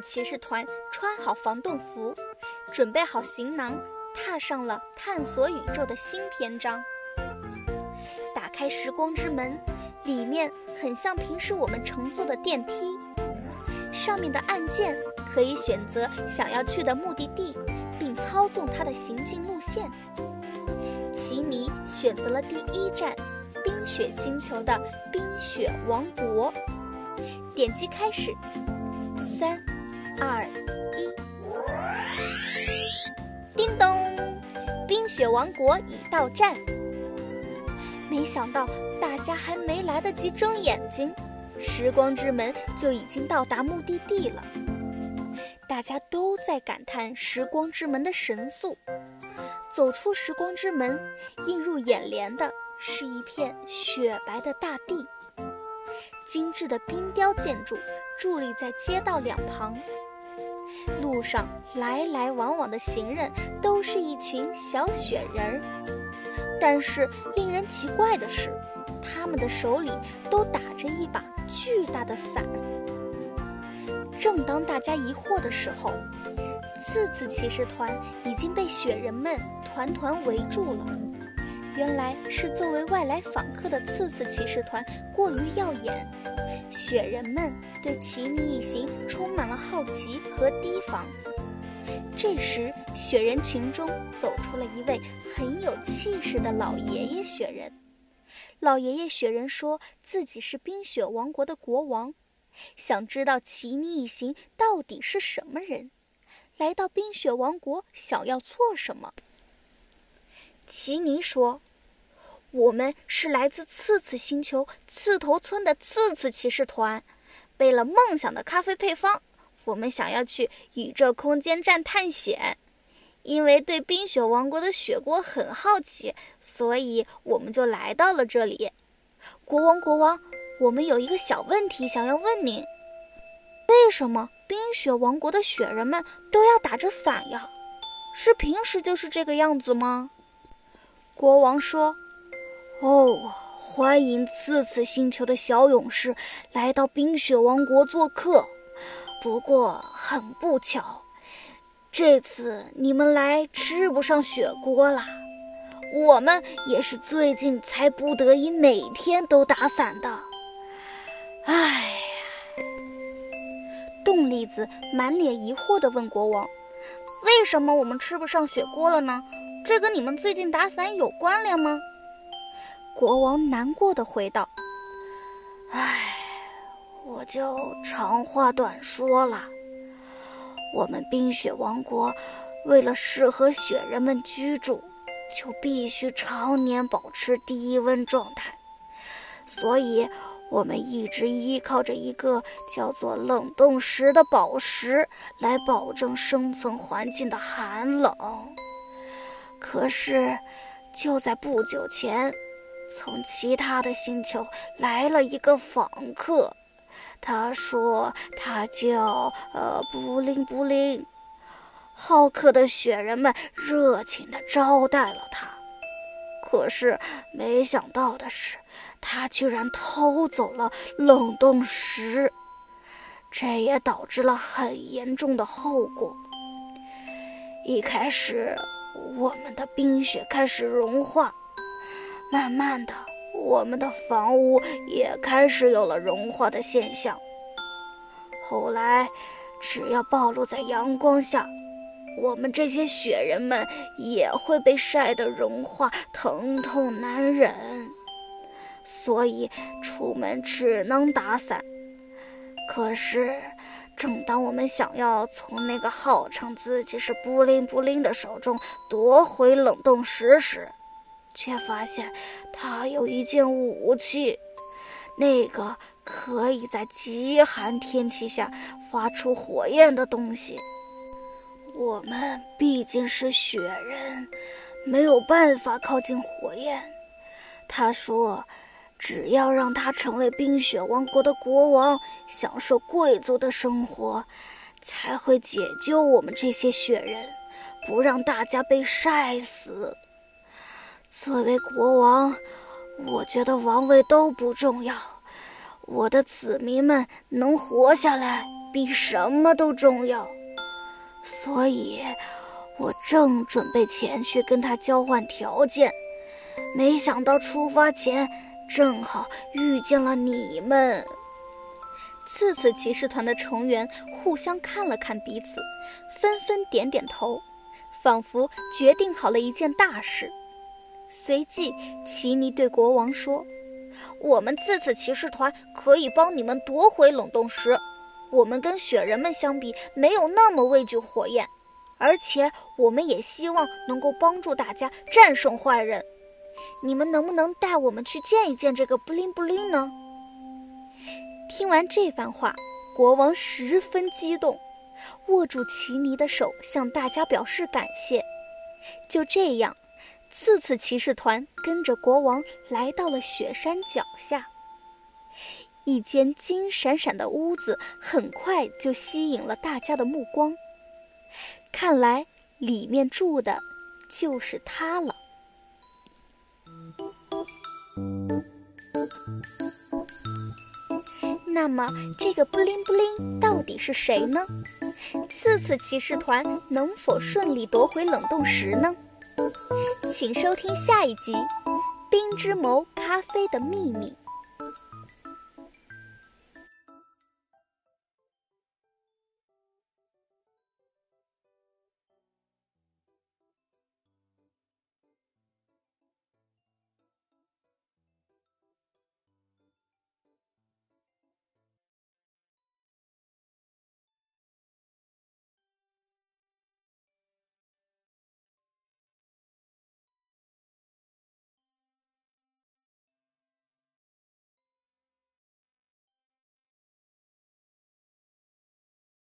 骑士团穿好防冻服，准备好行囊，踏上了探索宇宙的新篇章。打开时光之门，里面很像平时我们乘坐的电梯，上面的按键可以选择想要去的目的地，并操纵它的行进路线。奇尼选择了第一站——冰雪星球的冰雪王国。点击开始，三、二、一，叮咚！冰雪王国已到站。没想到大家还没来得及睁眼睛，时光之门就已经到达目的地了。大家都在感叹时光之门的神速。走出时光之门，映入眼帘的是一片雪白的大地。精致的冰雕建筑伫立在街道两旁，路上来来往往的行人都是一群小雪人儿。但是令人奇怪的是，他们的手里都打着一把巨大的伞。正当大家疑惑的时候，次次骑士团已经被雪人们团团围住了。原来是作为外来访客的次次骑士团过于耀眼，雪人们对奇尼一行充满了好奇和提防。这时，雪人群中走出了一位很有气势的老爷爷雪人。老爷爷雪人说自己是冰雪王国的国王，想知道奇尼一行到底是什么人，来到冰雪王国想要做什么。奇尼说：“我们是来自刺刺星球刺头村的刺刺骑士团，背了梦想的咖啡配方，我们想要去宇宙空间站探险。因为对冰雪王国的雪国很好奇，所以我们就来到了这里。国王，国王，我们有一个小问题想要问您：为什么冰雪王国的雪人们都要打着伞呀？是平时就是这个样子吗？”国王说：“哦，欢迎次次星球的小勇士来到冰雪王国做客。不过很不巧，这次你们来吃不上雪锅了。我们也是最近才不得已每天都打伞的。哎呀！”冻栗子满脸疑惑地问国王：“为什么我们吃不上雪锅了呢？”这跟你们最近打伞有关联吗？国王难过的回道：“唉，我就长话短说了。我们冰雪王国为了适合雪人们居住，就必须常年保持低温状态，所以我们一直依靠着一个叫做冷冻石的宝石来保证生存环境的寒冷。”可是，就在不久前，从其他的星球来了一个访客。他说他叫呃布灵布灵。好客的雪人们热情地招待了他。可是没想到的是，他居然偷走了冷冻石，这也导致了很严重的后果。一开始。我们的冰雪开始融化，慢慢的，我们的房屋也开始有了融化的现象。后来，只要暴露在阳光下，我们这些雪人们也会被晒得融化，疼痛难忍。所以，出门只能打伞。可是。正当我们想要从那个号称自己是布灵布灵的手中夺回冷冻石时，却发现他有一件武器，那个可以在极寒天气下发出火焰的东西。我们毕竟是雪人，没有办法靠近火焰。他说。只要让他成为冰雪王国的国王，享受贵族的生活，才会解救我们这些雪人，不让大家被晒死。作为国王，我觉得王位都不重要，我的子民们能活下来比什么都重要，所以，我正准备前去跟他交换条件，没想到出发前正好遇见了你们。次次骑士团的成员互相看了看彼此，纷纷点点头，仿佛决定好了一件大事。随即，奇尼对国王说：“我们次次骑士团可以帮你们夺回冷冻石。我们跟雪人们相比，没有那么畏惧火焰，而且我们也希望能够帮助大家战胜坏人。你们能不能带我们去见一见这个布灵布灵呢？”听完这番话，国王十分激动，握住奇尼的手，向大家表示感谢。就这样，四次骑士团跟着国王来到了雪山脚下。一间金闪闪的屋子很快就吸引了大家的目光，看来里面住的就是他了。那么，这个布灵布灵到底是谁呢？次次骑士团能否顺利夺回冷冻石呢？请收听下一集《冰之眸咖啡的秘密》。